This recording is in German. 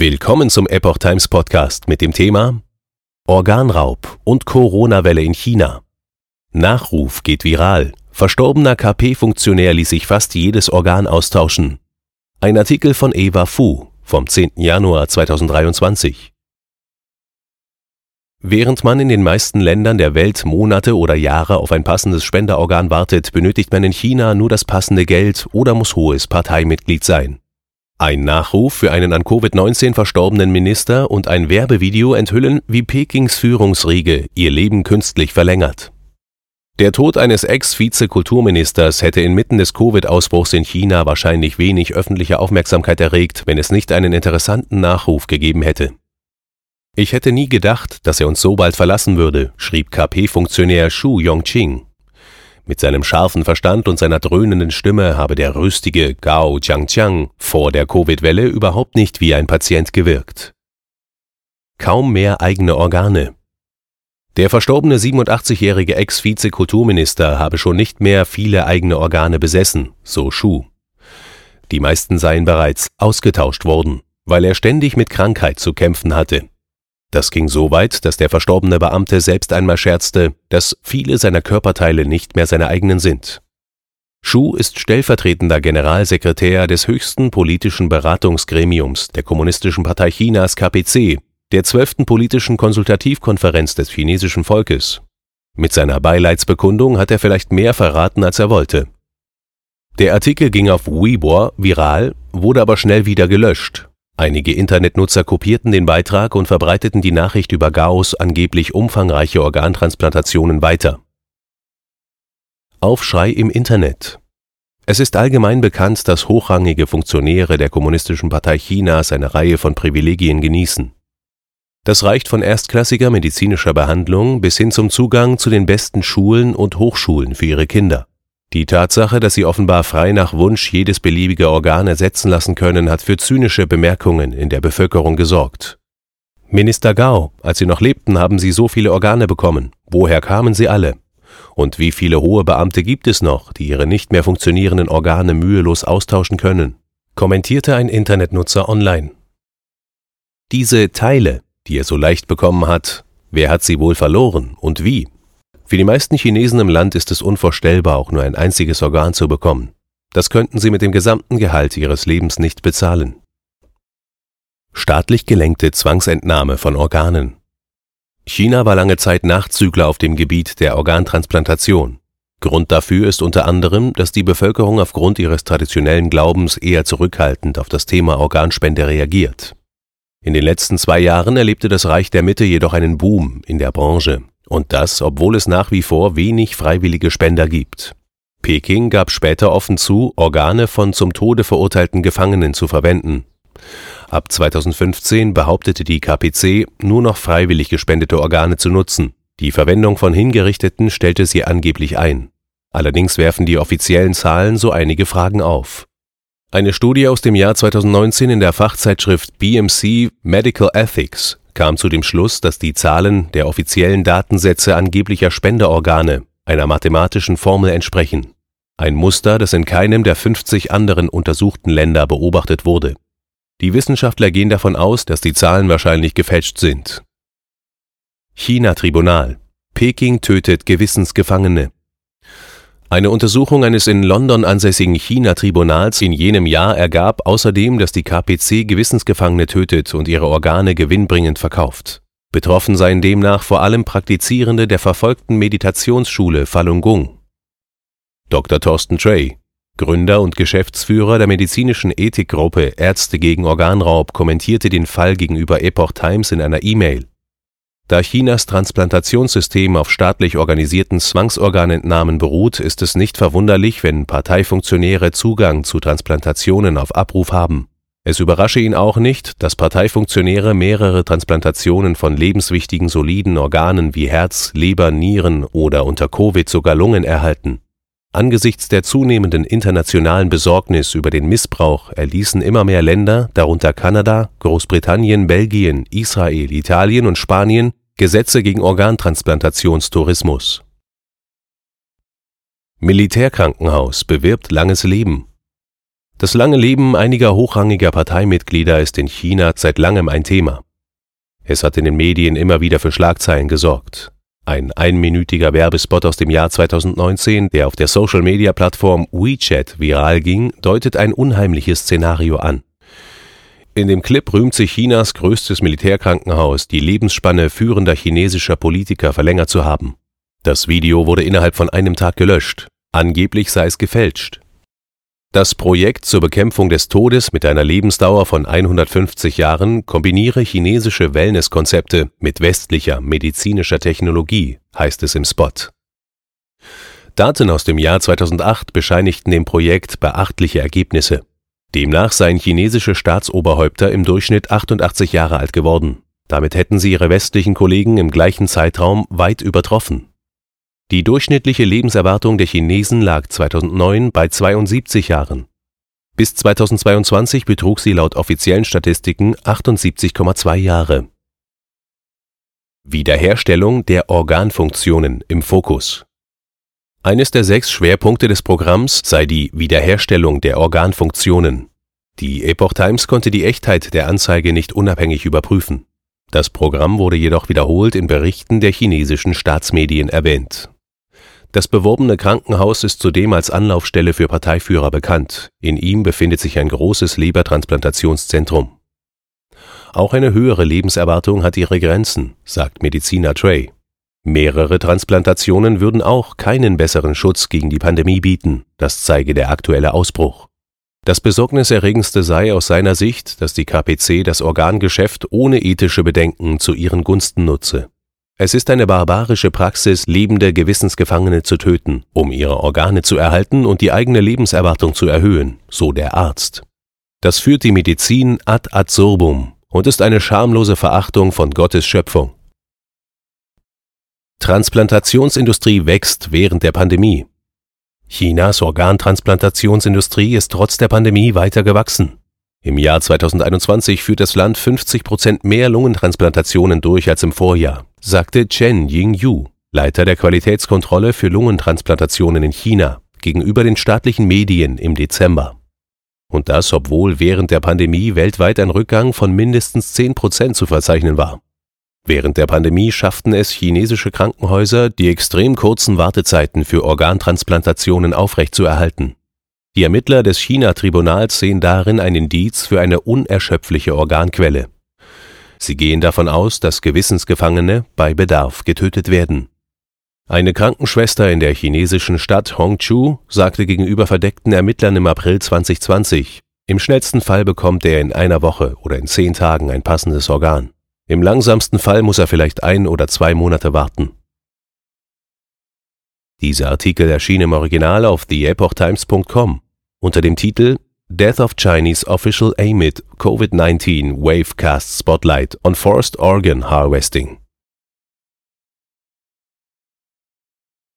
Willkommen zum Epoch Times Podcast mit dem Thema Organraub und Corona-Welle in China. Nachruf geht viral. Verstorbener KP-Funktionär ließ sich fast jedes Organ austauschen. Ein Artikel von Eva Fu vom 10. Januar 2023. Während man in den meisten Ländern der Welt Monate oder Jahre auf ein passendes Spenderorgan wartet, benötigt man in China nur das passende Geld oder muss hohes Parteimitglied sein. Ein Nachruf für einen an Covid-19 verstorbenen Minister und ein Werbevideo enthüllen, wie Pekings Führungsriege ihr Leben künstlich verlängert. Der Tod eines Ex-Vize-Kulturministers hätte inmitten des Covid-Ausbruchs in China wahrscheinlich wenig öffentliche Aufmerksamkeit erregt, wenn es nicht einen interessanten Nachruf gegeben hätte. Ich hätte nie gedacht, dass er uns so bald verlassen würde, schrieb KP-Funktionär Xu Yongqing. Mit seinem scharfen Verstand und seiner dröhnenden Stimme habe der rüstige Gao Jiangqiang vor der Covid-Welle überhaupt nicht wie ein Patient gewirkt. Kaum mehr eigene Organe. Der verstorbene 87-jährige Ex-Vize-Kulturminister habe schon nicht mehr viele eigene Organe besessen, so Shu. Die meisten seien bereits ausgetauscht worden, weil er ständig mit Krankheit zu kämpfen hatte. Das ging so weit, dass der verstorbene Beamte selbst einmal scherzte, dass viele seiner Körperteile nicht mehr seine eigenen sind. Schuh ist stellvertretender Generalsekretär des höchsten politischen Beratungsgremiums der Kommunistischen Partei Chinas KPC, der zwölften politischen Konsultativkonferenz des chinesischen Volkes. Mit seiner Beileidsbekundung hat er vielleicht mehr verraten, als er wollte. Der Artikel ging auf Weibo viral, wurde aber schnell wieder gelöscht, Einige Internetnutzer kopierten den Beitrag und verbreiteten die Nachricht über Gaos angeblich umfangreiche Organtransplantationen weiter. Aufschrei im Internet Es ist allgemein bekannt, dass hochrangige Funktionäre der Kommunistischen Partei Chinas eine Reihe von Privilegien genießen. Das reicht von erstklassiger medizinischer Behandlung bis hin zum Zugang zu den besten Schulen und Hochschulen für ihre Kinder. Die Tatsache, dass sie offenbar frei nach Wunsch jedes beliebige Organ ersetzen lassen können, hat für zynische Bemerkungen in der Bevölkerung gesorgt. Minister Gao, als Sie noch lebten, haben Sie so viele Organe bekommen. Woher kamen sie alle? Und wie viele hohe Beamte gibt es noch, die ihre nicht mehr funktionierenden Organe mühelos austauschen können? kommentierte ein Internetnutzer online. Diese Teile, die er so leicht bekommen hat, wer hat sie wohl verloren und wie? Für die meisten Chinesen im Land ist es unvorstellbar, auch nur ein einziges Organ zu bekommen. Das könnten sie mit dem gesamten Gehalt ihres Lebens nicht bezahlen. Staatlich gelenkte Zwangsentnahme von Organen. China war lange Zeit Nachzügler auf dem Gebiet der Organtransplantation. Grund dafür ist unter anderem, dass die Bevölkerung aufgrund ihres traditionellen Glaubens eher zurückhaltend auf das Thema Organspende reagiert. In den letzten zwei Jahren erlebte das Reich der Mitte jedoch einen Boom in der Branche. Und das, obwohl es nach wie vor wenig freiwillige Spender gibt. Peking gab später offen zu, Organe von zum Tode verurteilten Gefangenen zu verwenden. Ab 2015 behauptete die KPC, nur noch freiwillig gespendete Organe zu nutzen. Die Verwendung von Hingerichteten stellte sie angeblich ein. Allerdings werfen die offiziellen Zahlen so einige Fragen auf. Eine Studie aus dem Jahr 2019 in der Fachzeitschrift BMC Medical Ethics kam zu dem Schluss, dass die Zahlen der offiziellen Datensätze angeblicher Spenderorgane einer mathematischen Formel entsprechen. Ein Muster, das in keinem der 50 anderen untersuchten Länder beobachtet wurde. Die Wissenschaftler gehen davon aus, dass die Zahlen wahrscheinlich gefälscht sind. China-Tribunal. Peking tötet Gewissensgefangene. Eine Untersuchung eines in London ansässigen China-Tribunals in jenem Jahr ergab außerdem, dass die KPC Gewissensgefangene tötet und ihre Organe gewinnbringend verkauft. Betroffen seien demnach vor allem Praktizierende der verfolgten Meditationsschule Falun Gong. Dr. Thorsten Trey, Gründer und Geschäftsführer der medizinischen Ethikgruppe Ärzte gegen Organraub, kommentierte den Fall gegenüber Epoch Times in einer E-Mail. Da Chinas Transplantationssystem auf staatlich organisierten Zwangsorganentnahmen beruht, ist es nicht verwunderlich, wenn Parteifunktionäre Zugang zu Transplantationen auf Abruf haben. Es überrasche ihn auch nicht, dass Parteifunktionäre mehrere Transplantationen von lebenswichtigen soliden Organen wie Herz, Leber, Nieren oder unter Covid sogar Lungen erhalten. Angesichts der zunehmenden internationalen Besorgnis über den Missbrauch erließen immer mehr Länder, darunter Kanada, Großbritannien, Belgien, Israel, Italien und Spanien, Gesetze gegen Organtransplantationstourismus. Militärkrankenhaus bewirbt langes Leben. Das lange Leben einiger hochrangiger Parteimitglieder ist in China seit langem ein Thema. Es hat in den Medien immer wieder für Schlagzeilen gesorgt. Ein einminütiger Werbespot aus dem Jahr 2019, der auf der Social-Media-Plattform WeChat viral ging, deutet ein unheimliches Szenario an. In dem Clip rühmt sich Chinas größtes Militärkrankenhaus, die Lebensspanne führender chinesischer Politiker verlängert zu haben. Das Video wurde innerhalb von einem Tag gelöscht. Angeblich sei es gefälscht. Das Projekt zur Bekämpfung des Todes mit einer Lebensdauer von 150 Jahren kombiniere chinesische Wellnesskonzepte mit westlicher medizinischer Technologie, heißt es im Spot. Daten aus dem Jahr 2008 bescheinigten dem Projekt beachtliche Ergebnisse. Demnach seien chinesische Staatsoberhäupter im Durchschnitt 88 Jahre alt geworden. Damit hätten sie ihre westlichen Kollegen im gleichen Zeitraum weit übertroffen. Die durchschnittliche Lebenserwartung der Chinesen lag 2009 bei 72 Jahren. Bis 2022 betrug sie laut offiziellen Statistiken 78,2 Jahre. Wiederherstellung der Organfunktionen im Fokus. Eines der sechs Schwerpunkte des Programms sei die Wiederherstellung der Organfunktionen. Die Epoch Times konnte die Echtheit der Anzeige nicht unabhängig überprüfen. Das Programm wurde jedoch wiederholt in Berichten der chinesischen Staatsmedien erwähnt das beworbene Krankenhaus ist zudem als Anlaufstelle für Parteiführer bekannt. In ihm befindet sich ein großes Lebertransplantationszentrum. Auch eine höhere Lebenserwartung hat ihre Grenzen, sagt Mediziner Trey. Mehrere Transplantationen würden auch keinen besseren Schutz gegen die Pandemie bieten, das zeige der aktuelle Ausbruch. Das Besorgniserregendste sei aus seiner Sicht, dass die KPC das Organgeschäft ohne ethische Bedenken zu ihren Gunsten nutze. Es ist eine barbarische Praxis, lebende Gewissensgefangene zu töten, um ihre Organe zu erhalten und die eigene Lebenserwartung zu erhöhen, so der Arzt. Das führt die Medizin ad absurdum und ist eine schamlose Verachtung von Gottes Schöpfung. Transplantationsindustrie wächst während der Pandemie. Chinas Organtransplantationsindustrie ist trotz der Pandemie weiter gewachsen. Im Jahr 2021 führt das Land 50 Prozent mehr Lungentransplantationen durch als im Vorjahr sagte Chen Yingyu, Leiter der Qualitätskontrolle für Lungentransplantationen in China, gegenüber den staatlichen Medien im Dezember. Und das, obwohl während der Pandemie weltweit ein Rückgang von mindestens 10 Prozent zu verzeichnen war. Während der Pandemie schafften es chinesische Krankenhäuser, die extrem kurzen Wartezeiten für Organtransplantationen aufrechtzuerhalten. Die Ermittler des China-Tribunals sehen darin ein Indiz für eine unerschöpfliche Organquelle. Sie gehen davon aus, dass Gewissensgefangene bei Bedarf getötet werden. Eine Krankenschwester in der chinesischen Stadt Hongchu sagte gegenüber verdeckten Ermittlern im April 2020, im schnellsten Fall bekommt er in einer Woche oder in zehn Tagen ein passendes Organ. Im langsamsten Fall muss er vielleicht ein oder zwei Monate warten. Dieser Artikel erschien im Original auf theepochtimes.com unter dem Titel Death of Chinese official amid COVID-19 wave casts spotlight on forced organ harvesting.